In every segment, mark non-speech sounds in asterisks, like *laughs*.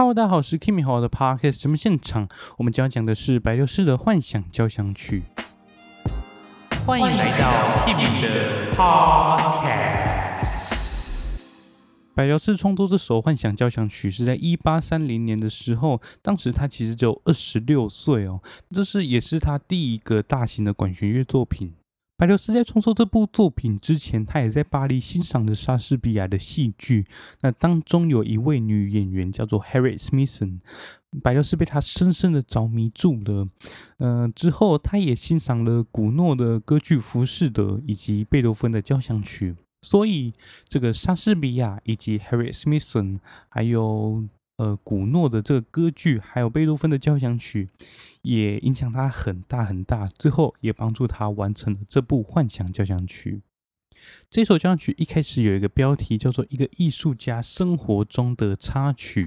Hello，大家好，我是 Kimi 好的 Podcast 节目现场，我们将要讲的是白流士的幻想交响曲。欢迎来到 Kimi 的 Podcast。白流士创作这首幻想交响曲是在一八三零年的时候，当时他其实只有二十六岁哦，这是也是他第一个大型的管弦乐作品。白流士在创作这部作品之前，他也在巴黎欣赏了莎士比亚的戏剧。那当中有一位女演员叫做 Harriet Smithson，白流士被她深深的着迷住了。呃，之后他也欣赏了古诺的歌剧《浮士德》以及贝多芬的交响曲。所以，这个莎士比亚以及 Harriet Smithson，还有呃古诺的这个歌剧，还有贝多芬的交响曲。也影响他很大很大，最后也帮助他完成了这部幻想交响曲。这首交响曲一开始有一个标题叫做《一个艺术家生活中的插曲》，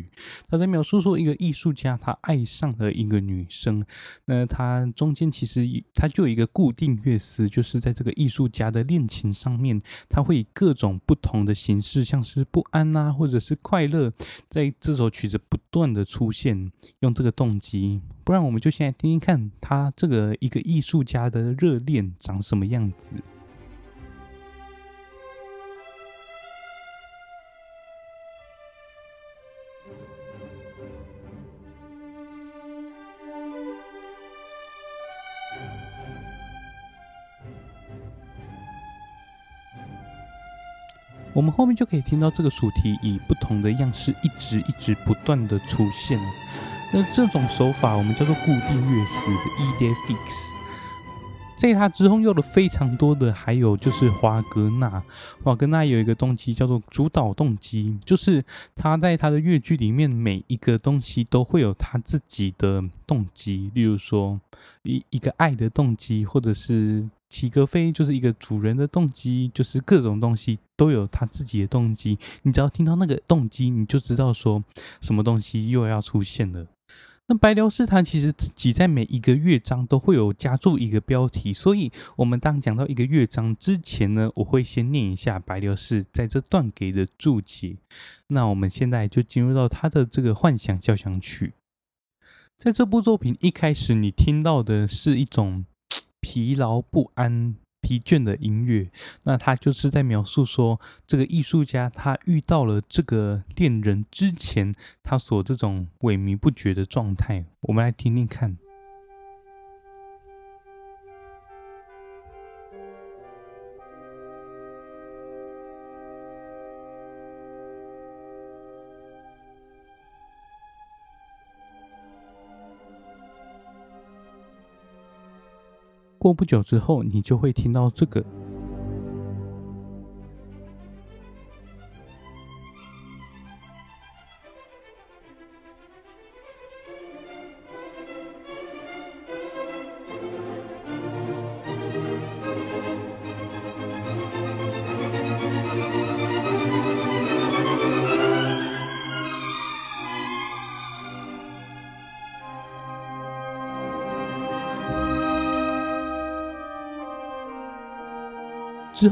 他在描述说一个艺术家他爱上了一个女生，那他中间其实他就有一个固定乐思，就是在这个艺术家的恋情上面，他会以各种不同的形式，像是不安啊，或者是快乐，在这首曲子不断的出现，用这个动机。不然我们就先来听听看他这个一个艺术家的热恋长什么样子。我们后面就可以听到这个主题以不同的样式一直一直不断的出现。那这种手法我们叫做固定乐思 （E D F I X）。E。在他之后用了非常多的，还有就是华格纳。华格纳有一个动机叫做主导动机，就是他在他的乐剧里面每一个东西都会有他自己的动机，例如说一一个爱的动机，或者是齐格飞就是一个主人的动机，就是各种东西都有他自己的动机。你只要听到那个动机，你就知道说什么东西又要出现了。那白流士他其实自己在每一个乐章都会有加注一个标题，所以我们当讲到一个乐章之前呢，我会先念一下白流士在这段给的注解。那我们现在就进入到他的这个幻想交响曲，在这部作品一开始，你听到的是一种疲劳不安。疲倦的音乐，那他就是在描述说，这个艺术家他遇到了这个恋人之前，他所这种萎靡不绝的状态。我们来听听看。过不久之后，你就会听到这个。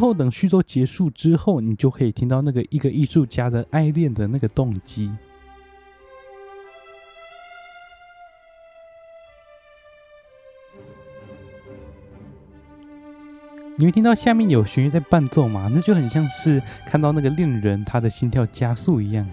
后，等续作结束之后，你就可以听到那个一个艺术家的爱恋的那个动机。你会听到下面有弦乐在伴奏吗？那就很像是看到那个恋人他的心跳加速一样。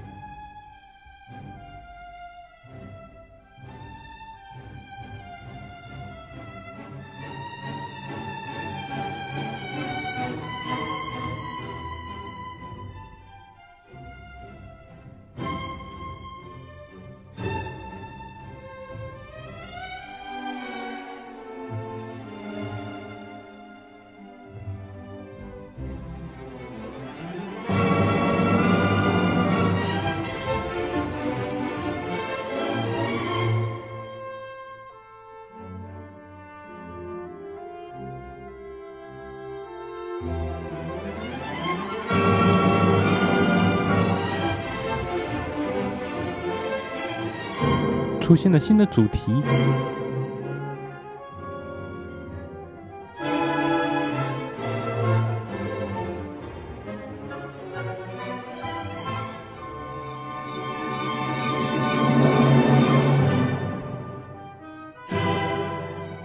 出现了新的主题。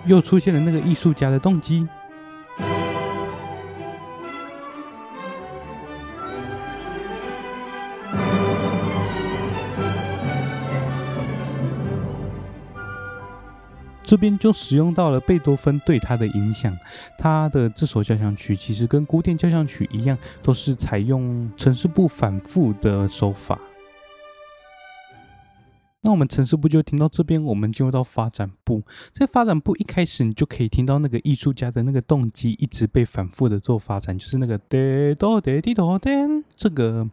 又出现了那个艺术家的动机。这边就使用到了贝多芬对他的影响，他的这首交响曲其实跟古典交响曲一样，都是采用呈示部反复的手法。那我们呈示部就听到这边，我们进入到发展部。在发展部一开始，你就可以听到那个艺术家的那个动机一直被反复的做发展，就是那个哒哆哒滴哆哒这个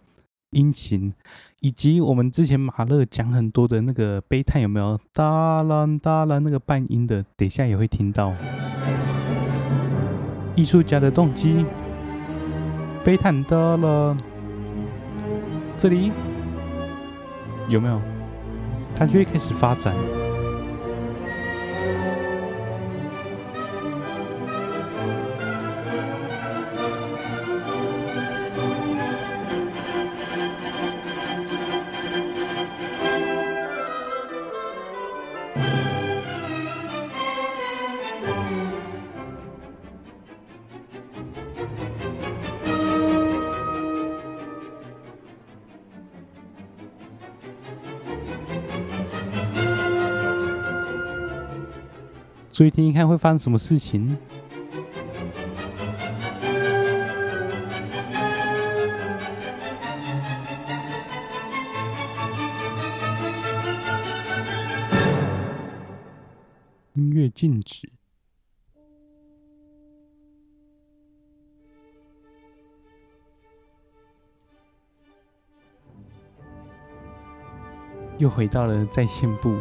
音型。以及我们之前马勒讲很多的那个悲叹有没有哒啦哒啦那个半音的，等一下也会听到。艺术家的动机，悲叹哒啦，这里有没有？它就会开始发展。注意听听看会发生什么事情。音乐静止，又回到了在线部。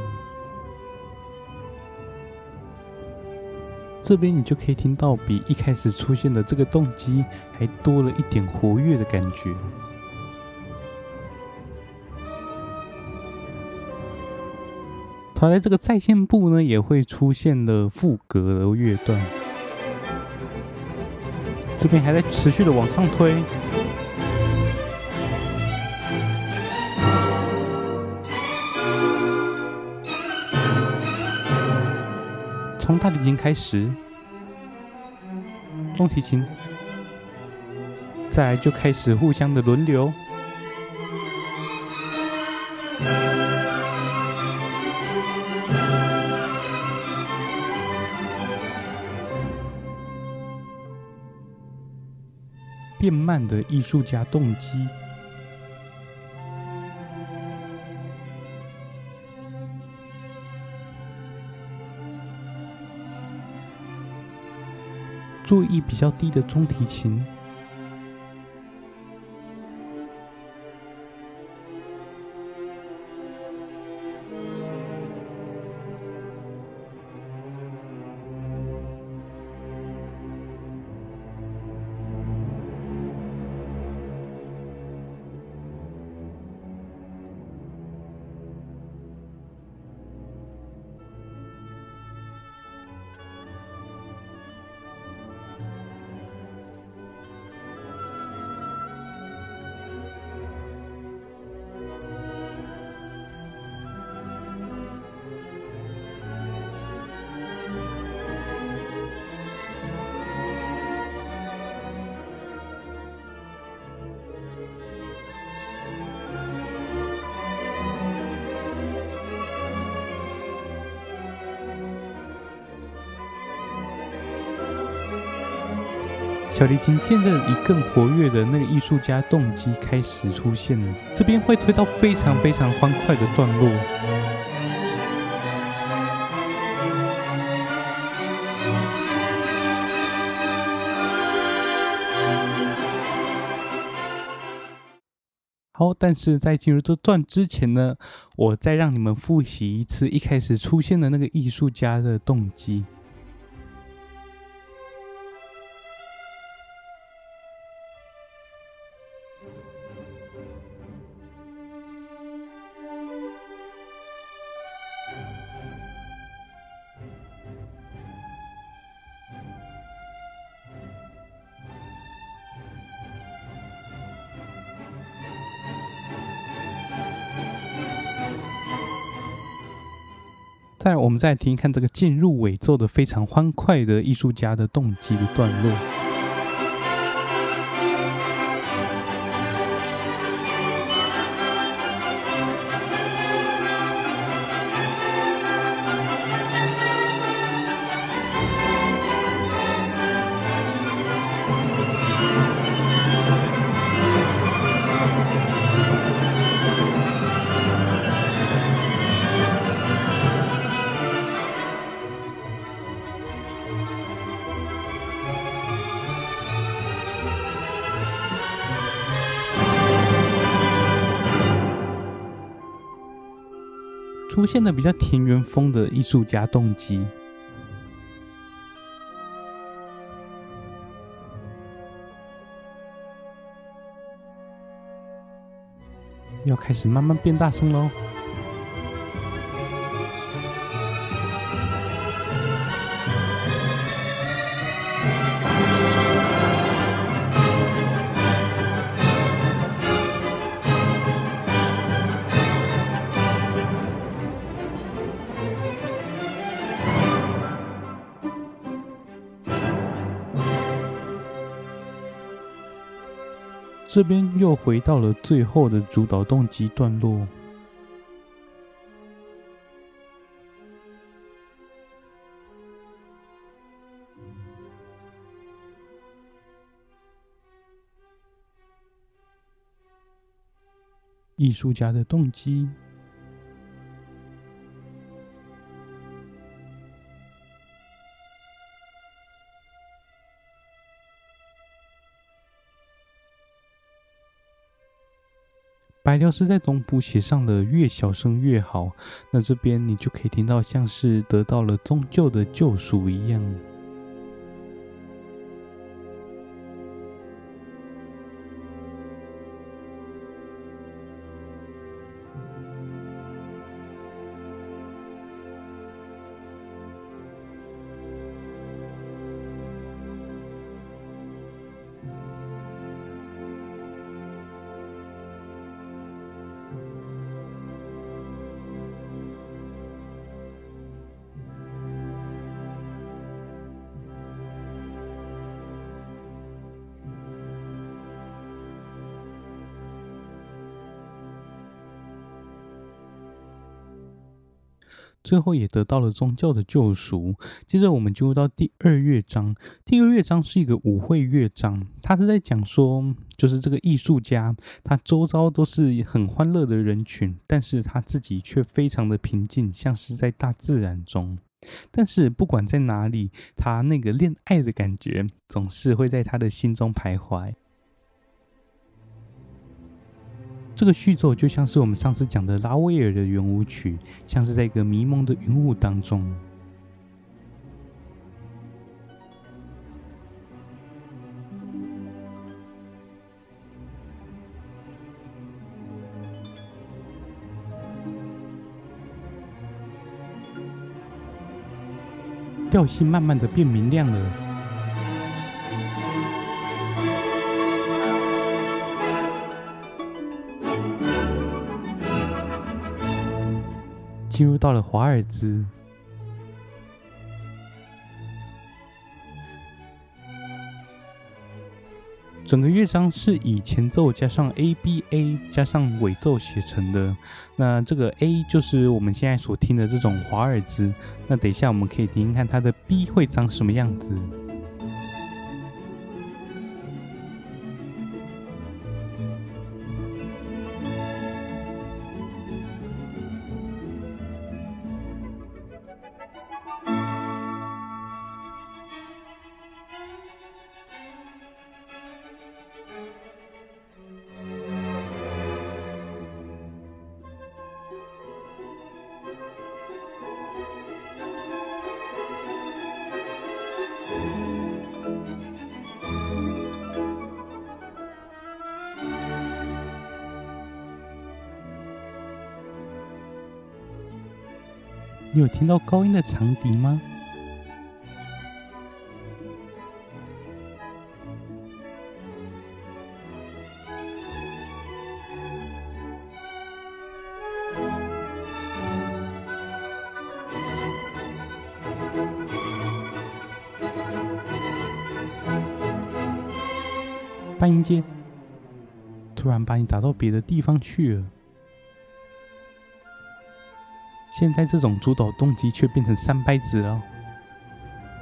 这边你就可以听到比一开始出现的这个动机还多了一点活跃的感觉。它在这个在线部呢，也会出现了副格的乐段。这边还在持续的往上推，从大提琴开始。中提琴，再来就开始互相的轮流，变慢的艺术家动机。注意比较低的中提琴。小提琴渐渐以更活跃的那个艺术家动机开始出现了，这边会推到非常非常欢快的段落。好，但是在进入这段之前呢，我再让你们复习一次一开始出现的那个艺术家的动机。再来，我们再听一看这个进入尾奏的非常欢快的艺术家的动机的段落。出现了比较田园风的艺术家动机，要开始慢慢变大声喽。这边又回到了最后的主导动机段落，艺术家的动机。白辽是在中谱写上了越小声越好，那这边你就可以听到像是得到了宗教的救赎一样。最后也得到了宗教的救赎。接着我们进入到第二乐章。第二乐章是一个舞会乐章，它是在讲说，就是这个艺术家，他周遭都是很欢乐的人群，但是他自己却非常的平静，像是在大自然中。但是不管在哪里，他那个恋爱的感觉总是会在他的心中徘徊。这个序奏就像是我们上次讲的拉威尔的圆舞曲，像是在一个迷蒙的云雾当中，调性慢慢的变明亮了。进入到了华尔兹，整个乐章是以前奏加上 A B A 加上尾奏写成的。那这个 A 就是我们现在所听的这种华尔兹。那等一下我们可以听听看它的 B 会长什么样子。有听到高音的长笛吗？半音阶。突然把你打到别的地方去了。现在这种主导动机却变成三拍子了。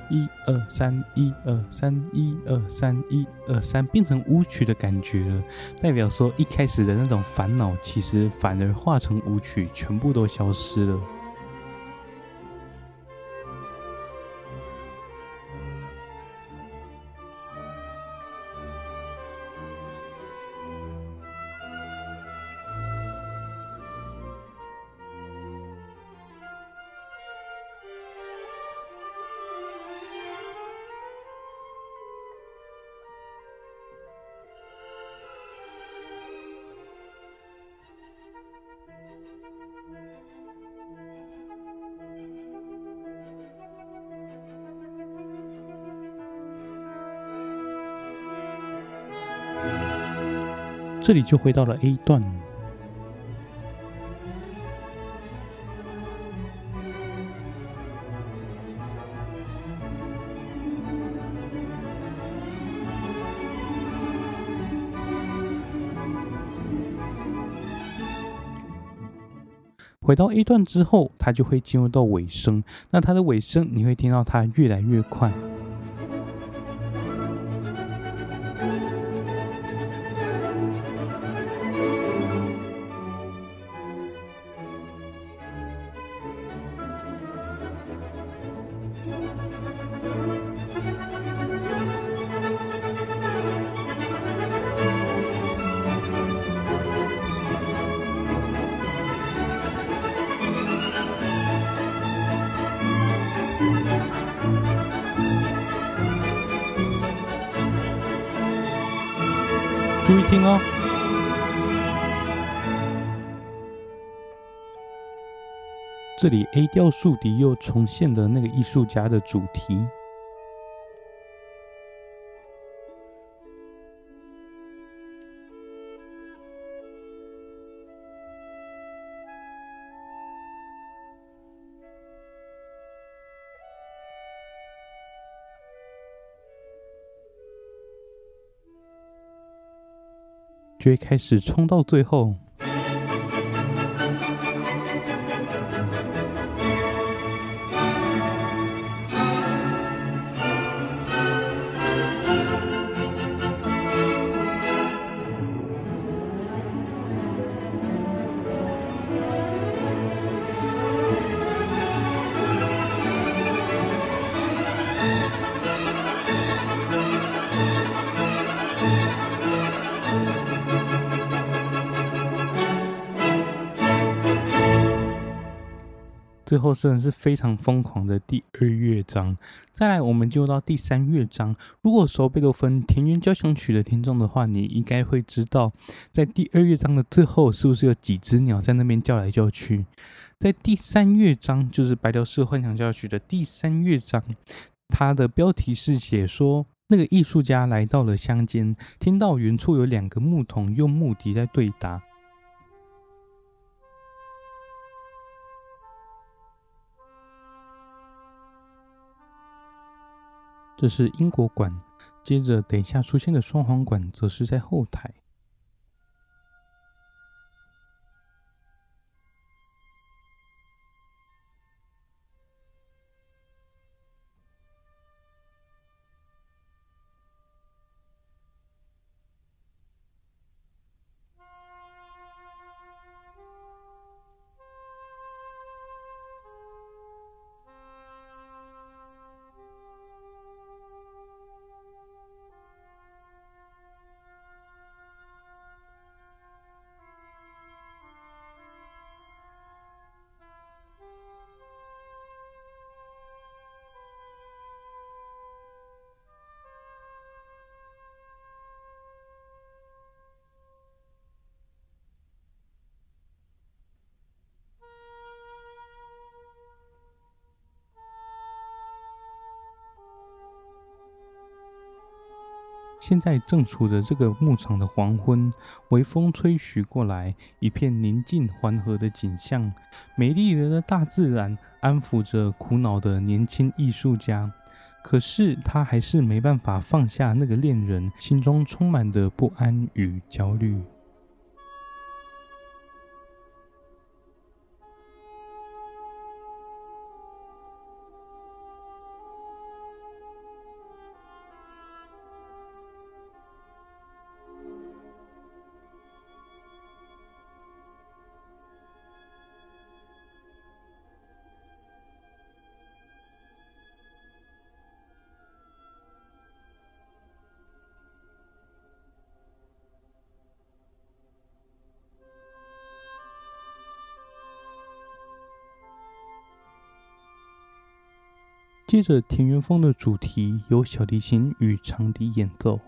一二三，一二三，一二三，一二三，变成舞曲的感觉了。代表说一开始的那种烦恼，其实反而化成舞曲，全部都消失了。这里就回到了 A 段。回到 A 段之后，它就会进入到尾声。那它的尾声，你会听到它越来越快。注意听哦，这里 A 调竖笛又重现了那个艺术家的主题。就会开始冲到最后。最后真的是非常疯狂的第二乐章。再来，我们进入到第三乐章。如果熟贝多芬田园交响曲的听众的话，你应该会知道，在第二乐章的最后，是不是有几只鸟在那边叫来叫去？在第三乐章，就是白辽士幻想交响曲的第三乐章，它的标题是写说，那个艺术家来到了乡间，听到远处有两个牧童用木笛在对答。这是英国馆，接着等一下出现的双簧管则是在后台。现在正处着这个牧场的黄昏，微风吹徐过来，一片宁静缓和的景象，美丽人的大自然安抚着苦恼的年轻艺术家。可是他还是没办法放下那个恋人，心中充满的不安与焦虑。接着，田园风的主题由小提琴与长笛演奏。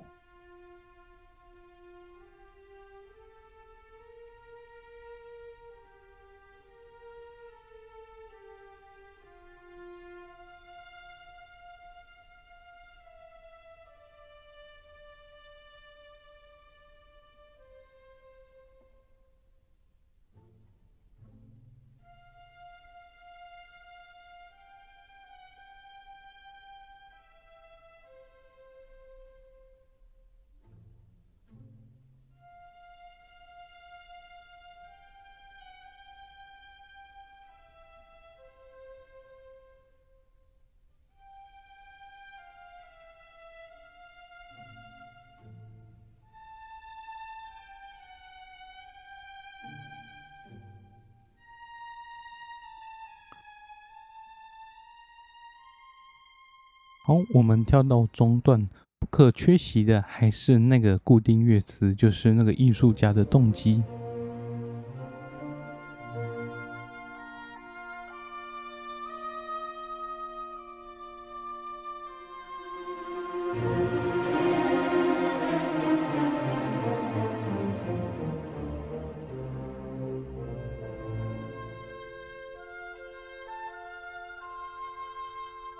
好，我们跳到中段，不可缺席的还是那个固定乐词，就是那个艺术家的动机。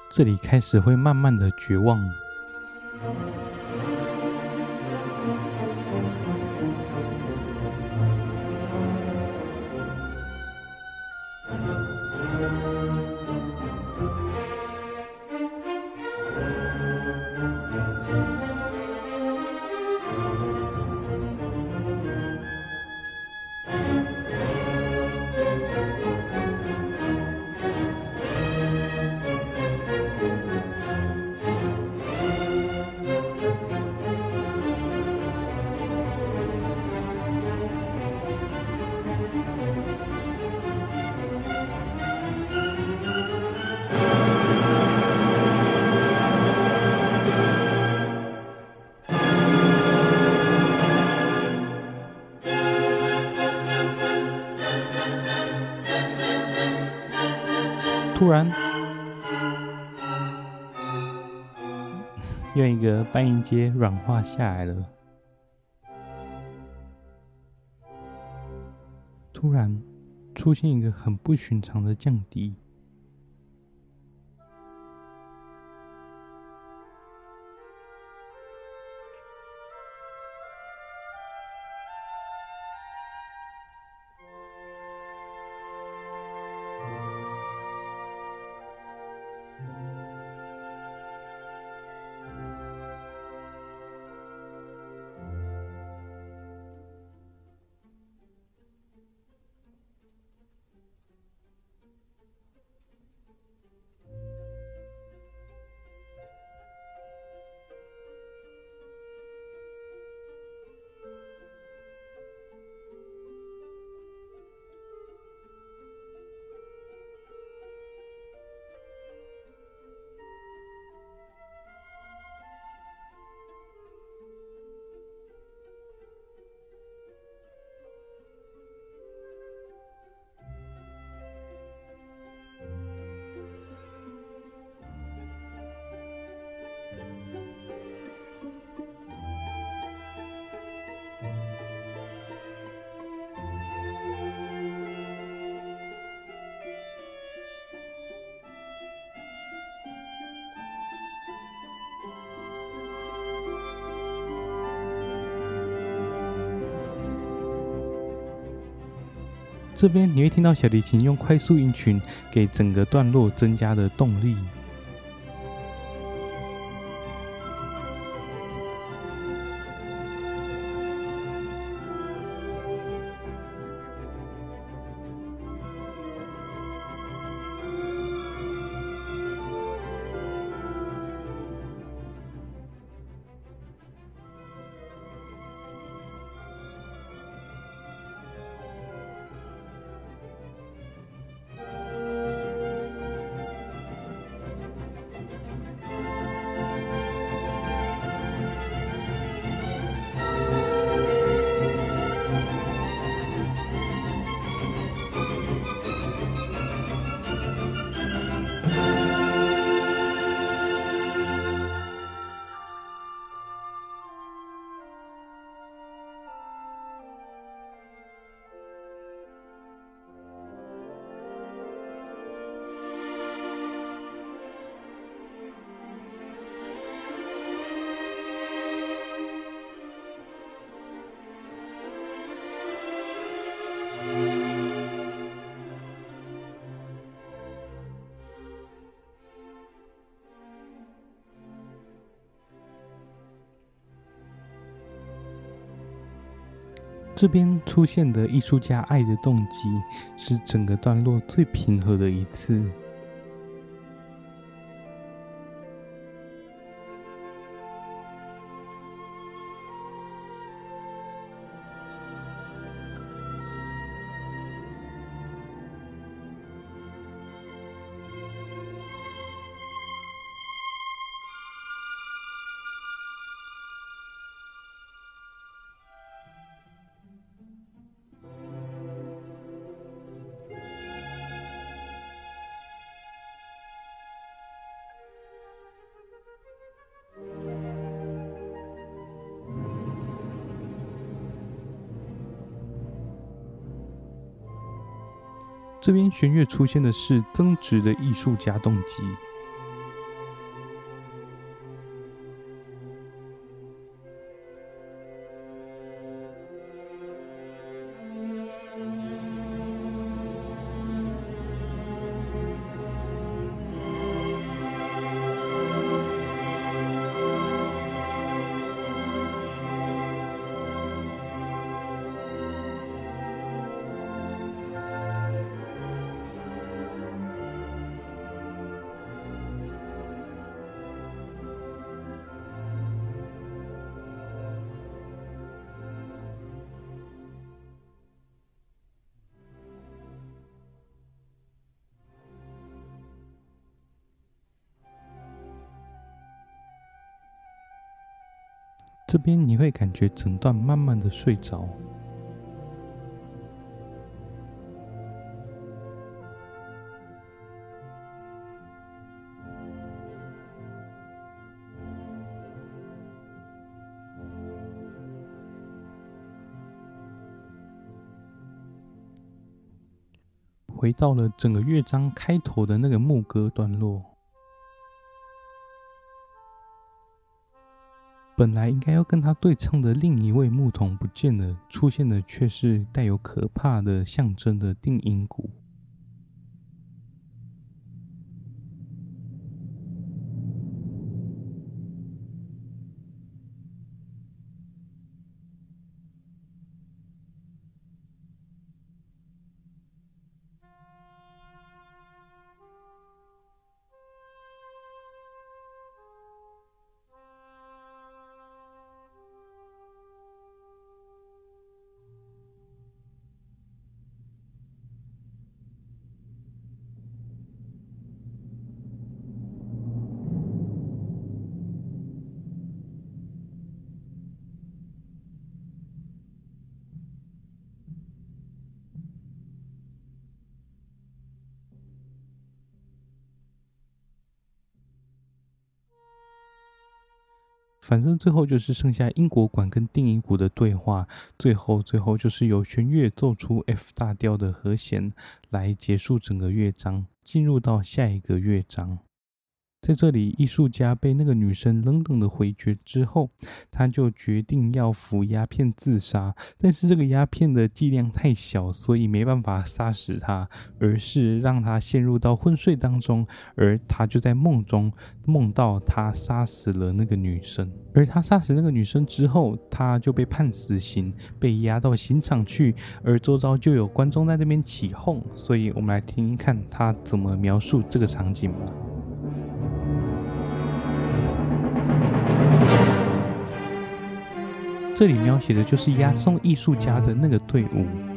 这里开始会慢慢的绝望。半音阶软化下来了。突然，出现一个很不寻常的降低。这边你会听到小提琴用快速音群给整个段落增加的动力。这边出现的艺术家爱的动机，是整个段落最平和的一次。弦乐出现的是增值的艺术家动机。这边你会感觉整段慢慢的睡着，回到了整个乐章开头的那个牧歌段落。本来应该要跟他对唱的另一位牧童不见了，出现的却是带有可怕的象征的定音鼓。反正最后就是剩下英国管跟定音鼓的对话，最后最后就是由弦乐奏出 F 大调的和弦来结束整个乐章，进入到下一个乐章。在这里，艺术家被那个女生冷冷的回绝之后，他就决定要服鸦片自杀。但是这个鸦片的剂量太小，所以没办法杀死他，而是让他陷入到昏睡当中。而他就在梦中梦到他杀死了那个女生。而他杀死那个女生之后，他就被判死刑，被押到刑场去。而周遭就有观众在那边起哄，所以我们来听听看他怎么描述这个场景吧。这里描写的就是押送艺术家的那个队伍。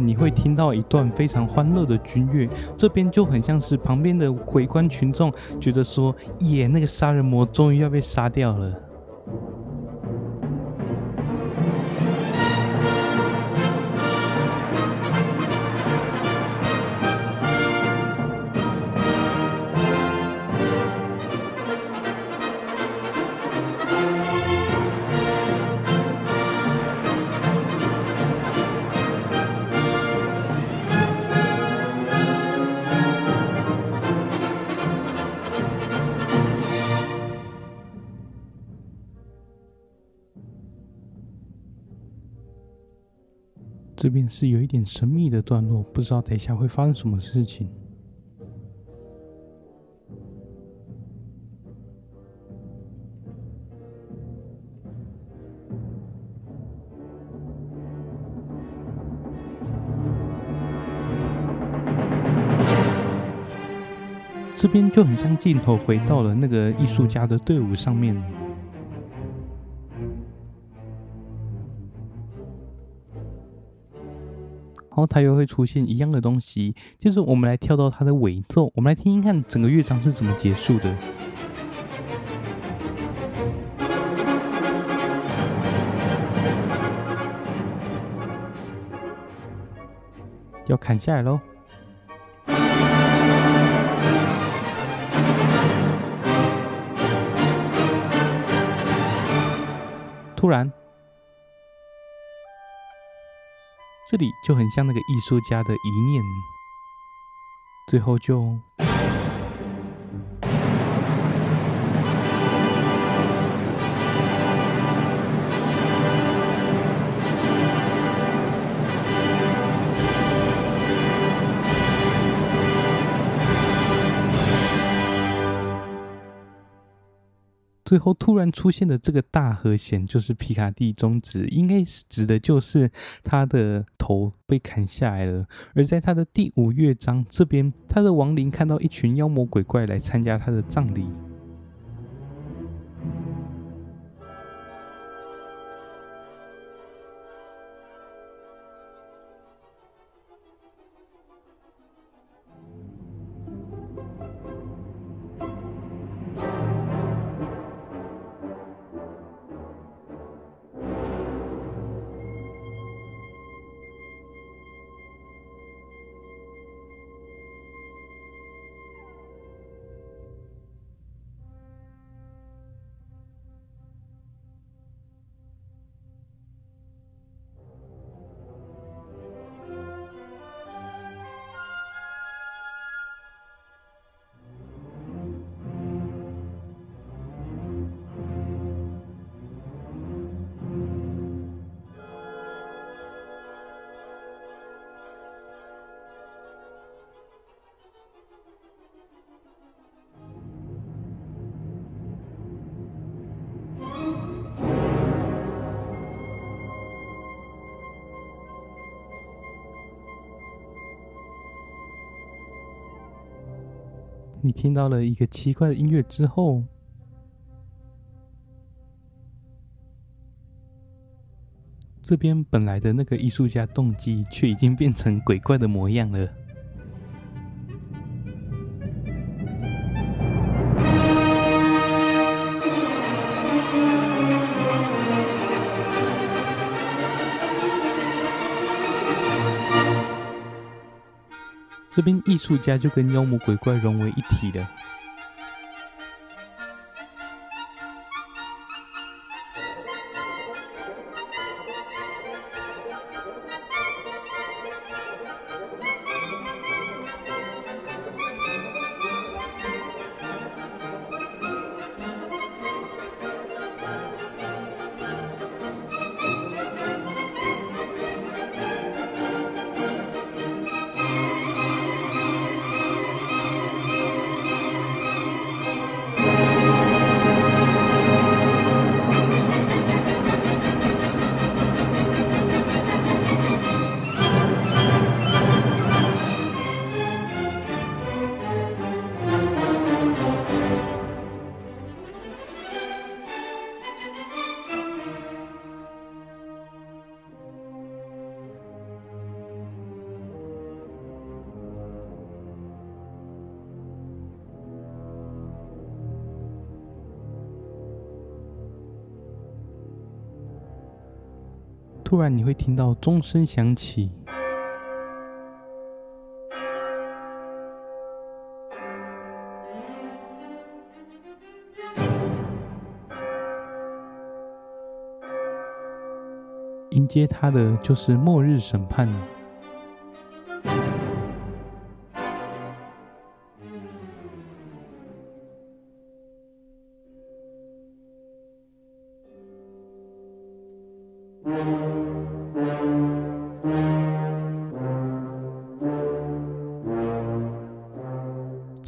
你会听到一段非常欢乐的军乐，这边就很像是旁边的围观群众觉得说，耶，那个杀人魔终于要被杀掉了。是有一点神秘的段落，不知道等一下会发生什么事情。这边就很像镜头回到了那个艺术家的队伍上面。然后它又会出现一样的东西，就是我们来跳到它的尾奏，我们来听听看整个乐章是怎么结束的。要砍下来喽！突然。这里就很像那个艺术家的一念，最后就。最后突然出现的这个大和弦，就是皮卡蒂中指，应该是指的就是他的头被砍下来了。而在他的第五乐章这边，他的亡灵看到一群妖魔鬼怪来参加他的葬礼。你听到了一个奇怪的音乐之后，这边本来的那个艺术家动机却已经变成鬼怪的模样了。这边艺术家就跟妖魔鬼怪融为一体了。然你会听到钟声响起。迎接他的就是末日审判。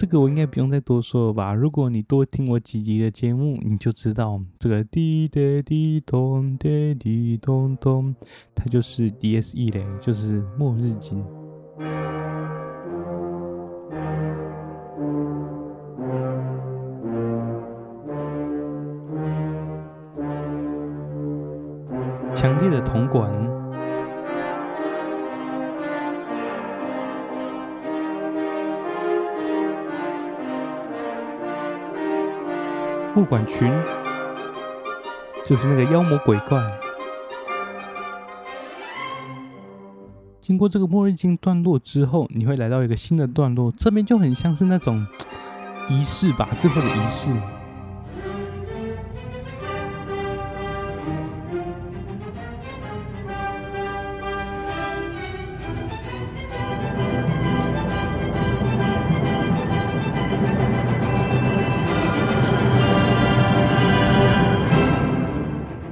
这个我应该不用再多说了吧？如果你多听我几集的节目，你就知道这个滴滴滴咚滴滴咚咚，它就是 DSE 嘞，就是末日金。强烈的铜管。不管群，就是那个妖魔鬼怪。经过这个末日经段落之后，你会来到一个新的段落，这边就很像是那种仪式吧，最后的仪式。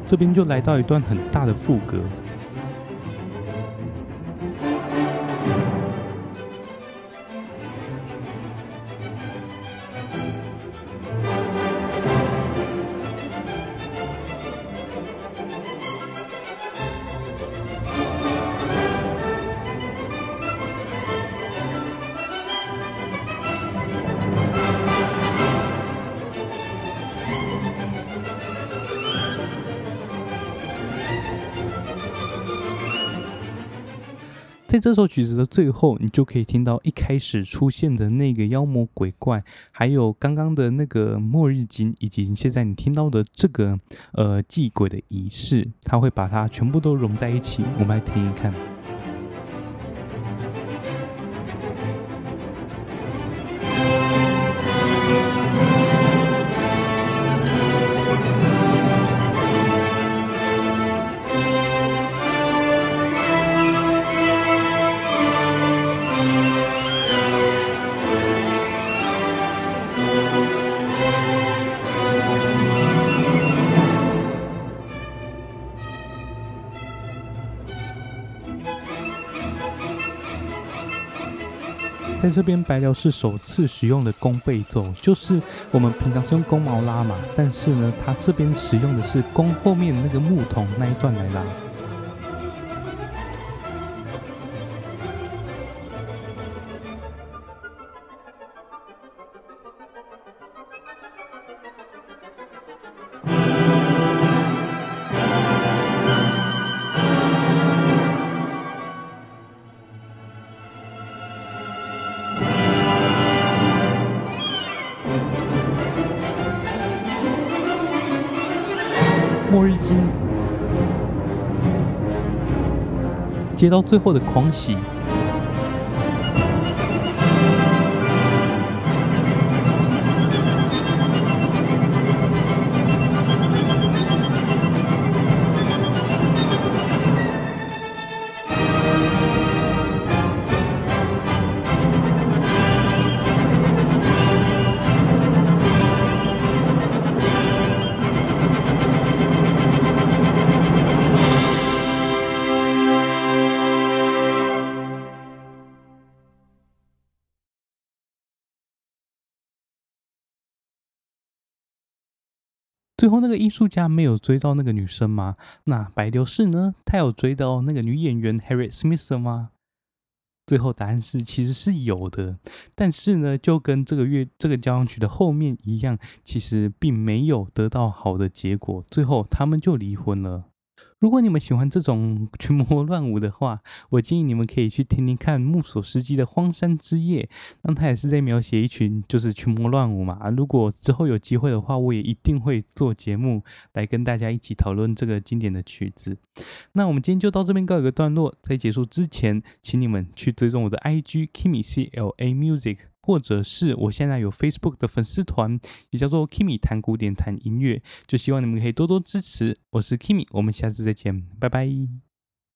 这边就来到一段很大的副歌。这首曲子的最后，你就可以听到一开始出现的那个妖魔鬼怪，还有刚刚的那个末日金，以及现在你听到的这个呃祭鬼的仪式，它会把它全部都融在一起。我们来听一看。这边，白辽是首次使用的弓背奏，就是我们平常是用弓毛拉嘛，但是呢，他这边使用的是弓后面那个木桶那一段来拉。接到最后的狂喜。最后那个艺术家没有追到那个女生吗？那白流士呢？他有追到那个女演员 Harriet Smith 吗？最后答案是其实是有的，但是呢，就跟这个月这个交响曲的后面一样，其实并没有得到好的结果。最后他们就离婚了。如果你们喜欢这种 *laughs* 群魔乱舞的话，我建议你们可以去听听看木索斯基的《荒山之夜》，那他也是在描写一群就是群魔乱舞嘛。如果之后有机会的话，我也一定会做节目来跟大家一起讨论这个经典的曲子。那我们今天就到这边告一个段落，在结束之前，请你们去追踪我的 IG Kimmy C L A Music。或者是我现在有 Facebook 的粉丝团，也叫做 Kimmy 谈古典谈音乐，就希望你们可以多多支持。我是 Kimi，我们下次再见，拜拜。